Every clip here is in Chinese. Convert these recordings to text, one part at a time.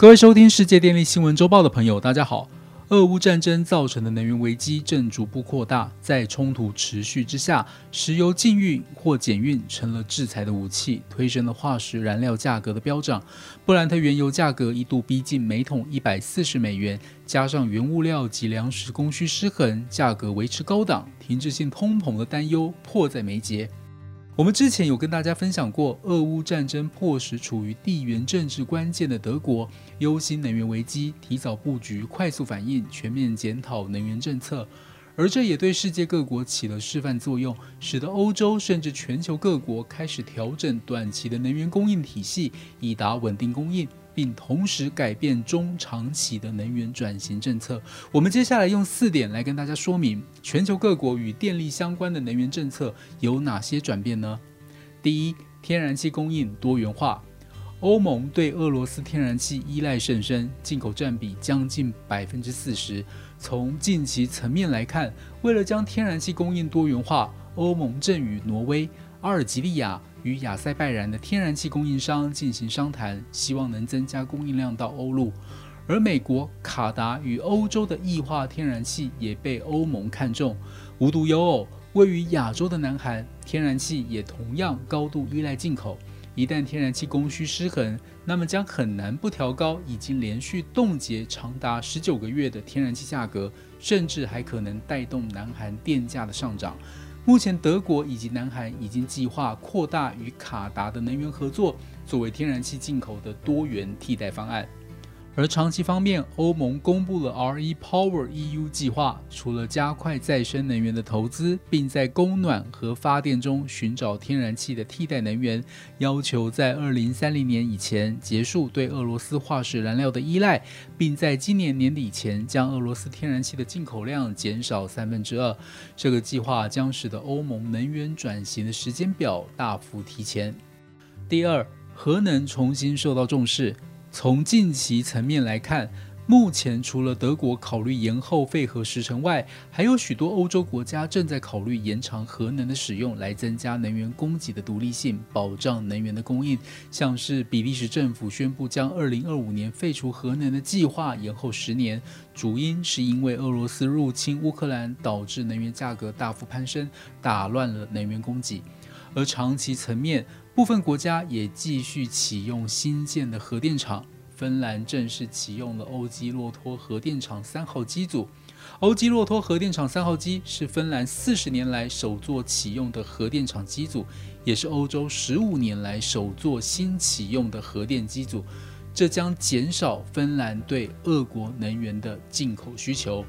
各位收听世界电力新闻周报的朋友，大家好。俄乌战争造成的能源危机正逐步扩大，在冲突持续之下，石油禁运或减运成了制裁的武器，推升了化石燃料价格的飙涨。布兰特原油价格一度逼近每桶一百四十美元，加上原物料及粮食供需失衡，价格维持高档，停滞性通膨的担忧迫在眉睫。我们之前有跟大家分享过，俄乌战争迫使处于地缘政治关键的德国忧心能源危机，提早布局、快速反应、全面检讨能源政策，而这也对世界各国起了示范作用，使得欧洲甚至全球各国开始调整短期的能源供应体系，以达稳定供应。并同时改变中长期的能源转型政策。我们接下来用四点来跟大家说明全球各国与电力相关的能源政策有哪些转变呢？第一，天然气供应多元化。欧盟对俄罗斯天然气依赖甚深，进口占比将近百分之四十。从近期层面来看，为了将天然气供应多元化，欧盟正与挪威、阿尔及利亚。与亚塞拜然的天然气供应商进行商谈，希望能增加供应量到欧陆。而美国、卡达与欧洲的液化天然气也被欧盟看中。无独有偶，位于亚洲的南韩天然气也同样高度依赖进口。一旦天然气供需失衡，那么将很难不调高已经连续冻结长达十九个月的天然气价格，甚至还可能带动南韩电价的上涨。目前，德国以及南韩已经计划扩大与卡达的能源合作，作为天然气进口的多元替代方案。而长期方面，欧盟公布了 RE Power EU 计划，除了加快再生能源的投资，并在供暖和发电中寻找天然气的替代能源，要求在2030年以前结束对俄罗斯化石燃料的依赖，并在今年年底前将俄罗斯天然气的进口量减少三分之二。这个计划将使得欧盟能源转型的时间表大幅提前。第二，核能重新受到重视。从近期层面来看，目前除了德国考虑延后废核时程外，还有许多欧洲国家正在考虑延长核能的使用，来增加能源供给的独立性，保障能源的供应。像是比利时政府宣布将2025年废除核能的计划延后十年，主因是因为俄罗斯入侵乌克兰导致能源价格大幅攀升，打乱了能源供给。而长期层面，部分国家也继续启用新建的核电厂。芬兰正式启用了欧基洛托核电厂三号机组。欧基洛托核电厂三号机是芬兰四十年来首座启用的核电厂机组，也是欧洲十五年来首座新启用的核电机组。这将减少芬兰对俄国能源的进口需求。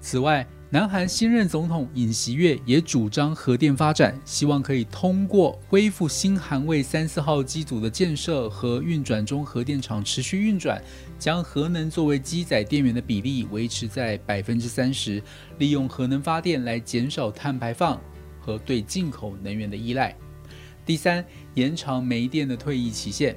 此外，南韩新任总统尹锡悦也主张核电发展，希望可以通过恢复新韩卫三四号机组的建设和运转中核电厂持续运转，将核能作为机载电源的比例维持在百分之三十，利用核能发电来减少碳排放和对进口能源的依赖。第三，延长煤电的退役期限。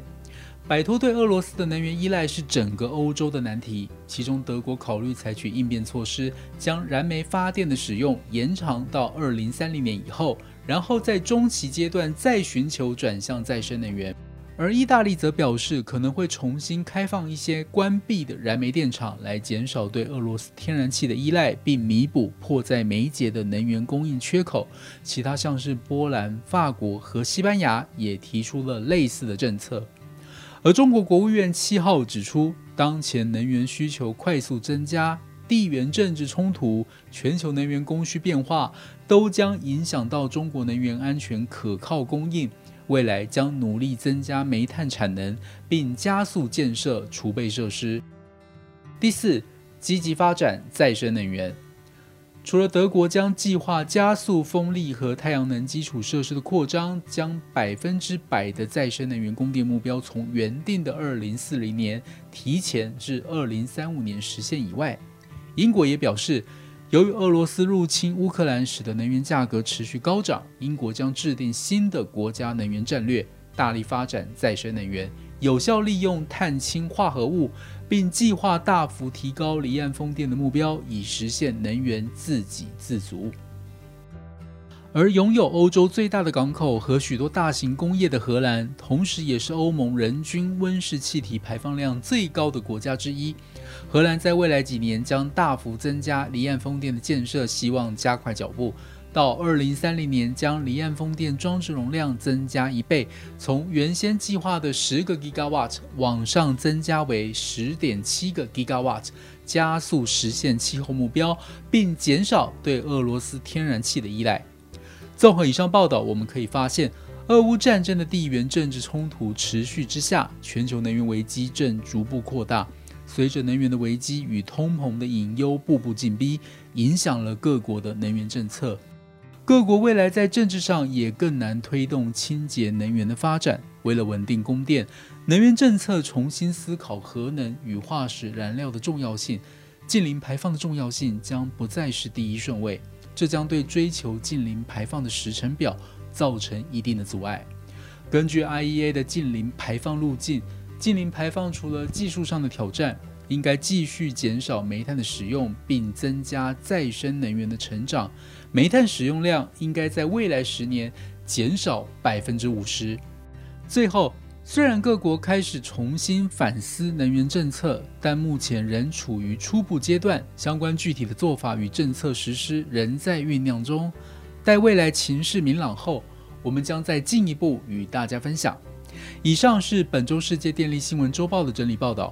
摆脱对俄罗斯的能源依赖是整个欧洲的难题。其中，德国考虑采取应变措施，将燃煤发电的使用延长到二零三零年以后，然后在中期阶段再寻求转向再生能源。而意大利则表示，可能会重新开放一些关闭的燃煤电厂，来减少对俄罗斯天然气的依赖，并弥补迫在眉睫的能源供应缺口。其他像是波兰、法国和西班牙也提出了类似的政策。而中国国务院七号指出，当前能源需求快速增加，地缘政治冲突、全球能源供需变化都将影响到中国能源安全可靠供应。未来将努力增加煤炭产能，并加速建设储备设施。第四，积极发展再生能源。除了德国将计划加速风力和太阳能基础设施的扩张，将百分之百的再生能源供电目标从原定的二零四零年提前至二零三五年实现以外，英国也表示，由于俄罗斯入侵乌克兰使得能源价格持续高涨，英国将制定新的国家能源战略，大力发展再生能源。有效利用碳氢化合物，并计划大幅提高离岸风电的目标，以实现能源自给自足。而拥有欧洲最大的港口和许多大型工业的荷兰，同时也是欧盟人均温室气体排放量最高的国家之一。荷兰在未来几年将大幅增加离岸风电的建设，希望加快脚步，到二零三零年将离岸风电装置容量增加一倍，从原先计划的十个 gigawatt 往上增加为十点七个 gigawatt，加速实现气候目标，并减少对俄罗斯天然气的依赖。综合以上报道，我们可以发现，俄乌战争的地缘政治冲突持续之下，全球能源危机正逐步扩大。随着能源的危机与通膨的隐忧步步紧逼，影响了各国的能源政策。各国未来在政治上也更难推动清洁能源的发展。为了稳定供电，能源政策重新思考核能与化石燃料的重要性，近零排放的重要性将不再是第一顺位。这将对追求近零排放的时程表造成一定的阻碍。根据 IEA 的近零排放路径，近零排放除了技术上的挑战，应该继续减少煤炭的使用，并增加再生能源的成长。煤炭使用量应该在未来十年减少百分之五十。最后。虽然各国开始重新反思能源政策，但目前仍处于初步阶段，相关具体的做法与政策实施仍在酝酿中。待未来情势明朗后，我们将再进一步与大家分享。以上是本周世界电力新闻周报的整理报道。